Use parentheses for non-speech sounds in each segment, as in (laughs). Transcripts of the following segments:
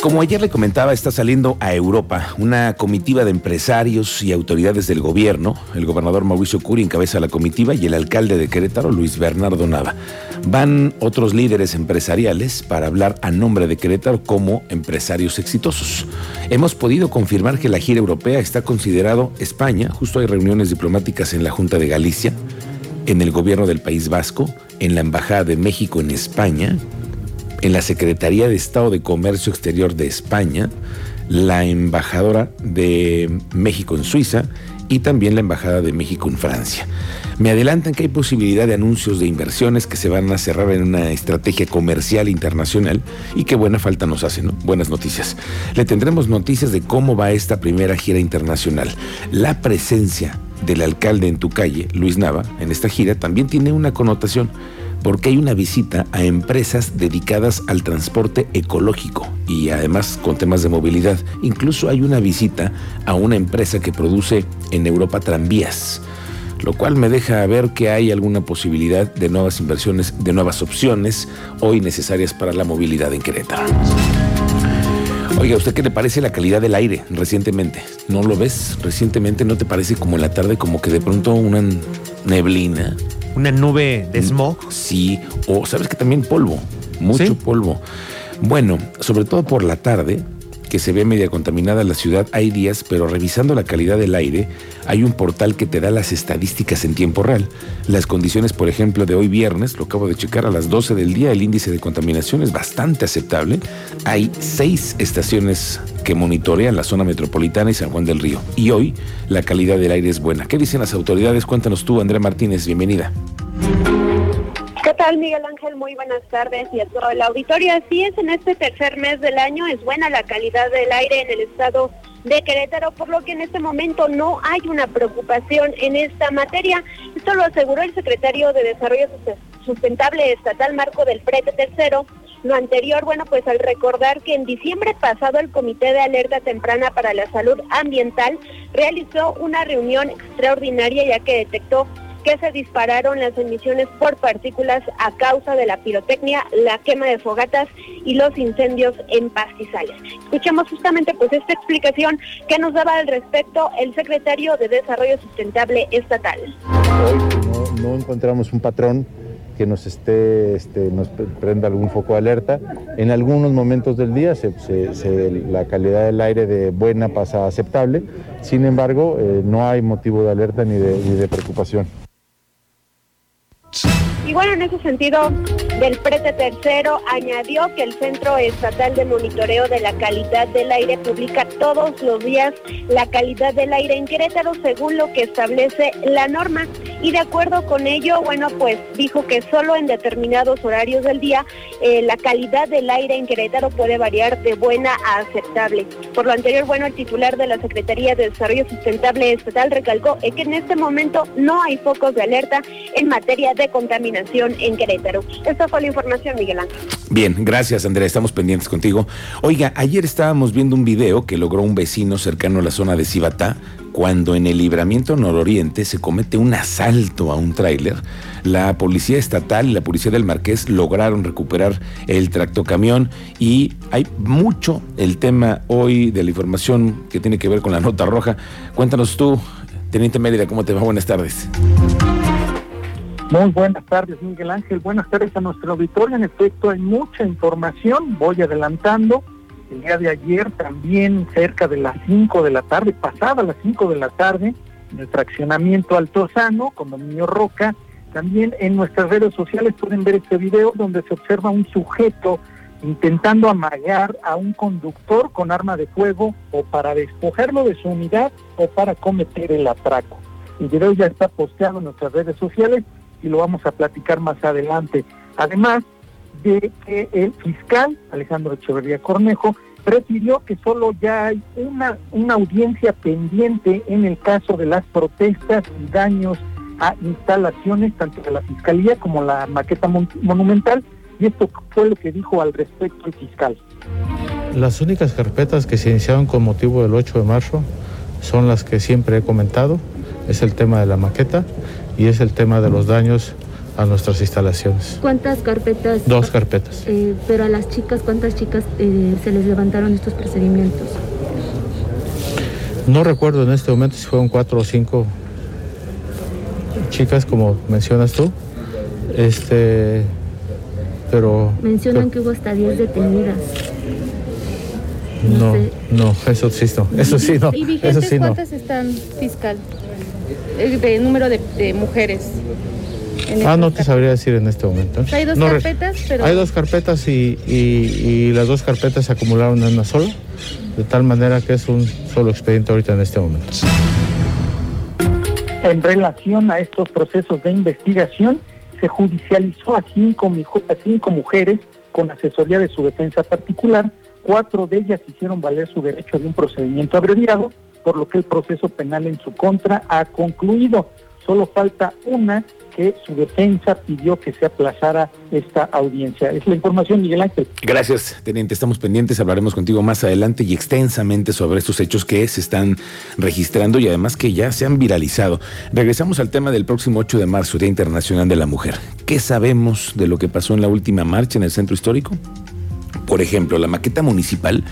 Como ayer le comentaba, está saliendo a Europa una comitiva de empresarios y autoridades del gobierno. El gobernador Mauricio Curi encabeza la comitiva y el alcalde de Querétaro, Luis Bernardo Nava. Van otros líderes empresariales para hablar a nombre de Querétaro como empresarios exitosos. Hemos podido confirmar que la gira europea está considerado España. Justo hay reuniones diplomáticas en la Junta de Galicia, en el gobierno del País Vasco, en la Embajada de México en España, en la Secretaría de Estado de Comercio Exterior de España, la embajadora de México en Suiza y también la embajada de México en Francia. Me adelantan que hay posibilidad de anuncios de inversiones que se van a cerrar en una estrategia comercial internacional y que buena falta nos hacen, ¿no? Buenas noticias. Le tendremos noticias de cómo va esta primera gira internacional. La presencia del alcalde en tu calle, Luis Nava, en esta gira también tiene una connotación porque hay una visita a empresas dedicadas al transporte ecológico y además con temas de movilidad. Incluso hay una visita a una empresa que produce en Europa tranvías, lo cual me deja ver que hay alguna posibilidad de nuevas inversiones, de nuevas opciones hoy necesarias para la movilidad en Querétaro. Oiga, ¿usted qué le parece la calidad del aire recientemente? ¿No lo ves? Recientemente no te parece como en la tarde como que de pronto una neblina, una nube de smog. Sí, o sabes que también polvo, mucho polvo. Bueno, sobre todo por la tarde, que se ve media contaminada la ciudad, hay días, pero revisando la calidad del aire, hay un portal que te da las estadísticas en tiempo real. Las condiciones, por ejemplo, de hoy viernes, lo acabo de checar a las 12 del día, el índice de contaminación es bastante aceptable. Hay seis estaciones que monitorean la zona metropolitana y San Juan del Río. Y hoy la calidad del aire es buena. ¿Qué dicen las autoridades? Cuéntanos tú, Andrea Martínez, bienvenida. ¿Qué tal, Miguel Ángel? Muy buenas tardes y a todo el auditorio. Así es, en este tercer mes del año es buena la calidad del aire en el estado de Querétaro, por lo que en este momento no hay una preocupación en esta materia. Esto lo aseguró el secretario de Desarrollo Sustentable Estatal, Marco del Frete Tercero. Lo anterior, bueno, pues al recordar que en diciembre pasado el Comité de Alerta Temprana para la Salud Ambiental realizó una reunión extraordinaria ya que detectó que se dispararon las emisiones por partículas a causa de la pirotecnia, la quema de fogatas y los incendios en pastizales. Escuchemos justamente pues esta explicación que nos daba al respecto el secretario de Desarrollo Sustentable Estatal. Hoy no, encontramos un patrón que nos esté, este, nos prenda algún foco de alerta. En algunos momentos del día la calidad del aire de buena pasa aceptable, sin embargo eh, no hay motivo de alerta ni de preocupación. Y bueno, en ese sentido, del prete tercero añadió que el Centro Estatal de Monitoreo de la Calidad del Aire publica todos los días la calidad del aire en Querétaro según lo que establece la norma. Y de acuerdo con ello, bueno, pues dijo que solo en determinados horarios del día eh, la calidad del aire en Querétaro puede variar de buena a aceptable. Por lo anterior, bueno, el titular de la Secretaría de Desarrollo Sustentable Estatal recalcó que en este momento no hay focos de alerta en materia de contaminación en Querétaro. Esta fue la información, Miguel Ángel. Bien, gracias Andrea, estamos pendientes contigo. Oiga, ayer estábamos viendo un video que logró un vecino cercano a la zona de Cibatá, cuando en el libramiento nororiente se comete un asalto a un tráiler. La policía estatal y la policía del Marqués lograron recuperar el tractocamión y hay mucho el tema hoy de la información que tiene que ver con la nota roja. Cuéntanos tú, Teniente Mérida, ¿cómo te va? Buenas tardes. Muy buenas tardes, Miguel Ángel. Buenas tardes a nuestro auditorio. En efecto, hay mucha información. Voy adelantando. El día de ayer, también cerca de las 5 de la tarde, pasada las 5 de la tarde, en el fraccionamiento Altozano, condominio Roca, también en nuestras redes sociales pueden ver este video donde se observa un sujeto intentando amagar a un conductor con arma de fuego o para despojarlo de su unidad o para cometer el atraco. El video ya está posteado en nuestras redes sociales y lo vamos a platicar más adelante. Además de que el fiscal Alejandro Echeverría Cornejo refirió que solo ya hay una, una audiencia pendiente en el caso de las protestas y daños a instalaciones, tanto de la Fiscalía como la maqueta monumental, y esto fue lo que dijo al respecto el fiscal. Las únicas carpetas que se iniciaron con motivo del 8 de marzo son las que siempre he comentado. Es el tema de la maqueta y es el tema de los daños a nuestras instalaciones. ¿Cuántas carpetas? Dos carpetas. Eh, pero a las chicas, ¿cuántas chicas eh, se les levantaron estos procedimientos? No recuerdo en este momento si fueron cuatro o cinco chicas, como mencionas tú. Este, pero. Mencionan que hubo hasta 10 detenidas. No, no, eso sí no. Eso sí no. (laughs) ¿Y vigentes eso sí no. cuántas están, fiscal? El de número de, de mujeres. en Ah, estas no te sabría decir en este momento. Hay dos No carpetas, pero. Hay dos carpetas y, y- y las dos carpetas se acumularon en una sola, de tal manera que es un solo expediente ahorita en este momento. En relación a estos procesos de investigación, se judicializó a cinco, a cinco mujeres con asesoría de su defensa particular. Cuatro de ellas hicieron valer su derecho de un procedimiento abreviado, por lo que el proceso penal en su contra ha concluido. Solo falta una que su defensa pidió que se aplazara esta audiencia. Es la información, Miguel Ángel. Gracias, teniente. Estamos pendientes. Hablaremos contigo más adelante y extensamente sobre estos hechos que se están registrando y además que ya se han viralizado. Regresamos al tema del próximo 8 de marzo, Día Internacional de la Mujer. ¿Qué sabemos de lo que pasó en la última marcha en el centro histórico? Por ejemplo, la maqueta municipal,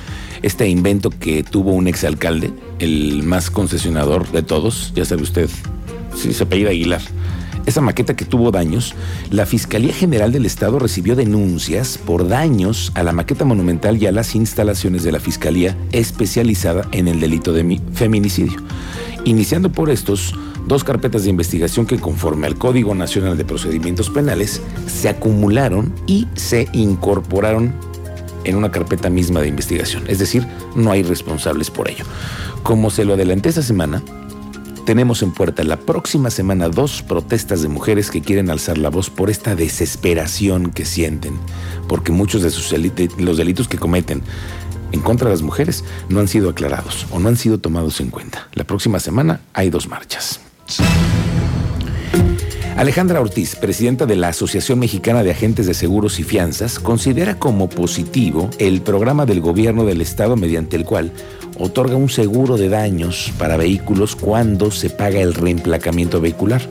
este invento que tuvo un exalcalde, el más concesionador de todos, ya sabe usted, sí, se apellida Aguilar. Esa maqueta que tuvo daños, la Fiscalía General del Estado recibió denuncias por daños a la maqueta monumental y a las instalaciones de la Fiscalía especializada en el delito de mi- feminicidio. Iniciando por estos, dos carpetas de investigación que conforme al Código Nacional de Procedimientos Penales se acumularon y se incorporaron en una carpeta misma de investigación. Es decir, no hay responsables por ello. Como se lo adelanté esta semana, tenemos en puerta la próxima semana dos protestas de mujeres que quieren alzar la voz por esta desesperación que sienten, porque muchos de sus de los delitos que cometen en contra de las mujeres no han sido aclarados o no han sido tomados en cuenta. La próxima semana hay dos marchas. Alejandra Ortiz, presidenta de la Asociación Mexicana de Agentes de Seguros y Fianzas, considera como positivo el programa del gobierno del estado mediante el cual otorga un seguro de daños para vehículos cuando se paga el reemplacamiento vehicular.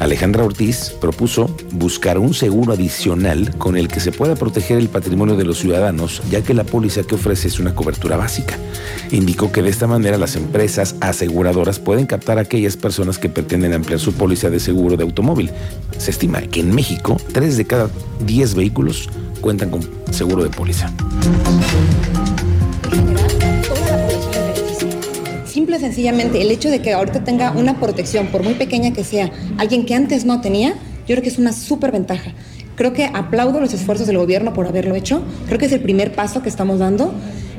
Alejandra Ortiz propuso buscar un seguro adicional con el que se pueda proteger el patrimonio de los ciudadanos, ya que la póliza que ofrece es una cobertura básica. Indicó que de esta manera las empresas aseguradoras pueden captar a aquellas personas que pretenden ampliar su póliza de seguro de automóvil. Se estima que en México, 3 de cada 10 vehículos cuentan con seguro de póliza. Sencillamente el hecho de que ahorita tenga una protección, por muy pequeña que sea, alguien que antes no tenía, yo creo que es una súper ventaja. Creo que aplaudo los esfuerzos del gobierno por haberlo hecho. Creo que es el primer paso que estamos dando.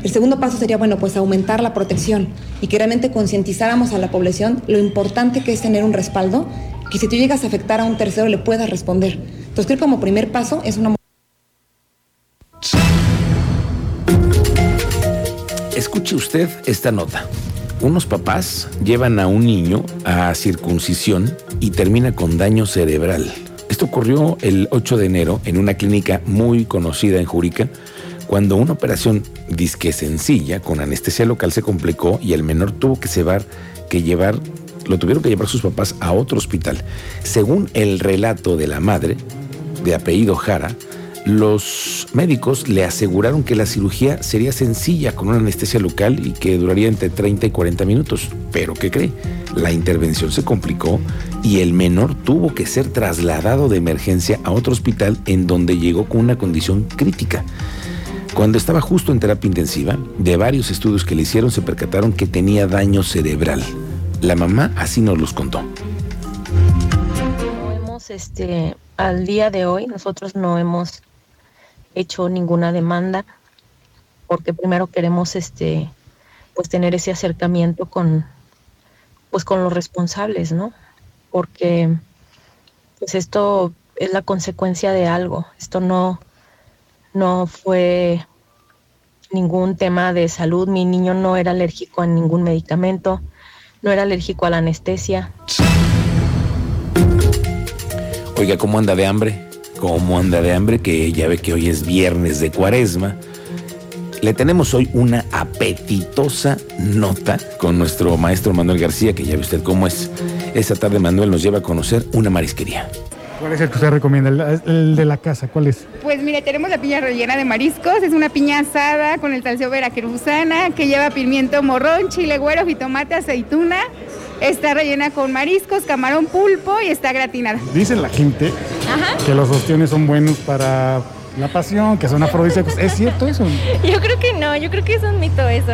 El segundo paso sería, bueno, pues aumentar la protección y que realmente concientizáramos a la población lo importante que es tener un respaldo, que si tú llegas a afectar a un tercero le puedas responder. Entonces creo que como primer paso es una Escuche usted esta nota. Unos papás llevan a un niño a circuncisión y termina con daño cerebral. Esto ocurrió el 8 de enero en una clínica muy conocida en Jurica, cuando una operación disque sencilla con anestesia local se complicó y el menor tuvo que llevar, que llevar, lo tuvieron que llevar sus papás a otro hospital. Según el relato de la madre, de apellido Jara, los médicos le aseguraron que la cirugía sería sencilla con una anestesia local y que duraría entre 30 y 40 minutos. Pero ¿qué cree? La intervención se complicó y el menor tuvo que ser trasladado de emergencia a otro hospital en donde llegó con una condición crítica. Cuando estaba justo en terapia intensiva, de varios estudios que le hicieron se percataron que tenía daño cerebral. La mamá así nos los contó. Este, al día de hoy, nosotros no hemos hecho ninguna demanda porque primero queremos, este, pues tener ese acercamiento con, pues con los responsables, ¿no? Porque, pues esto es la consecuencia de algo. Esto no, no fue ningún tema de salud. Mi niño no era alérgico a ningún medicamento, no era alérgico a la anestesia. Oiga, ¿cómo anda de hambre? ¿Cómo anda de hambre? Que ya ve que hoy es viernes de cuaresma. le tenemos hoy una apetitosa nota con nuestro maestro Manuel García, que ya ve usted cómo es. Esta tarde Manuel nos lleva a conocer una marisquería. ¿Cuál es el que usted recomienda? El, el de la casa, ¿cuál es? Pues mire, tenemos la piña rellena de mariscos, es una piña asada con el salseo veracruzana que lleva pimiento morrón, chile güero, jitomate, aceituna. Está rellena con mariscos, camarón pulpo y está gratinada. Dicen la gente Ajá. que los ostiones son buenos para la pasión, que son afrodisíacos. ¿Es cierto eso? Yo creo que no, yo creo que es un mito eso.